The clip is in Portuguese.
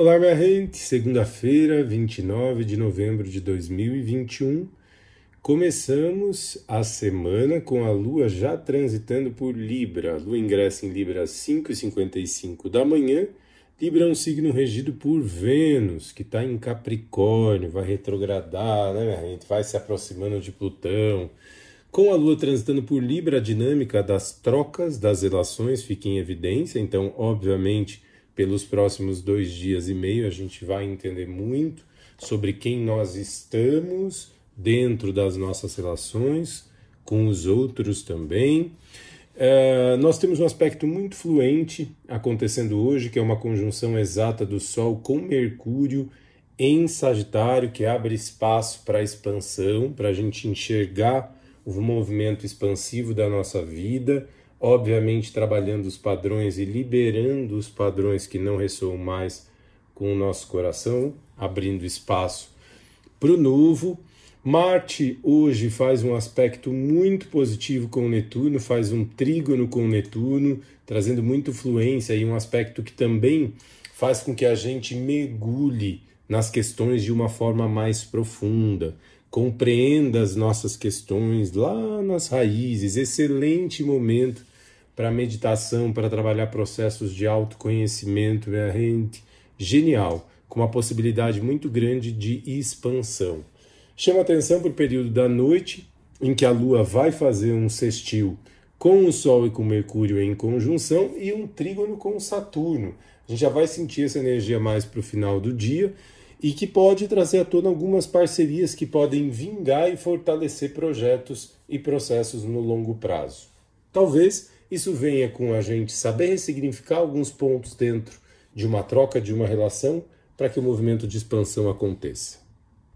Olá, minha gente! Segunda-feira, 29 de novembro de 2021. Começamos a semana com a Lua já transitando por Libra. A Lua ingressa em Libra às 5h55 da manhã. Libra é um signo regido por Vênus, que está em Capricórnio, vai retrogradar, né, minha gente? Vai se aproximando de Plutão. Com a Lua transitando por Libra, a dinâmica das trocas, das relações fica em evidência. Então, obviamente pelos próximos dois dias e meio, a gente vai entender muito sobre quem nós estamos dentro das nossas relações, com os outros também. Uh, nós temos um aspecto muito fluente acontecendo hoje, que é uma conjunção exata do Sol com Mercúrio em Sagitário, que abre espaço para expansão, para a gente enxergar o movimento expansivo da nossa vida obviamente trabalhando os padrões e liberando os padrões que não ressoam mais com o nosso coração, abrindo espaço para o novo. Marte hoje faz um aspecto muito positivo com Netuno, faz um trígono com Netuno, trazendo muita fluência e um aspecto que também faz com que a gente mergulhe nas questões de uma forma mais profunda, compreenda as nossas questões lá nas raízes. Excelente momento para meditação, para trabalhar processos de autoconhecimento, é gente genial, com uma possibilidade muito grande de expansão. Chama atenção para o período da noite, em que a Lua vai fazer um sextil com o Sol e com Mercúrio em conjunção e um trígono com Saturno. A gente já vai sentir essa energia mais para o final do dia e que pode trazer à tona algumas parcerias que podem vingar e fortalecer projetos e processos no longo prazo. Talvez isso venha com a gente saber ressignificar alguns pontos dentro de uma troca, de uma relação, para que o movimento de expansão aconteça.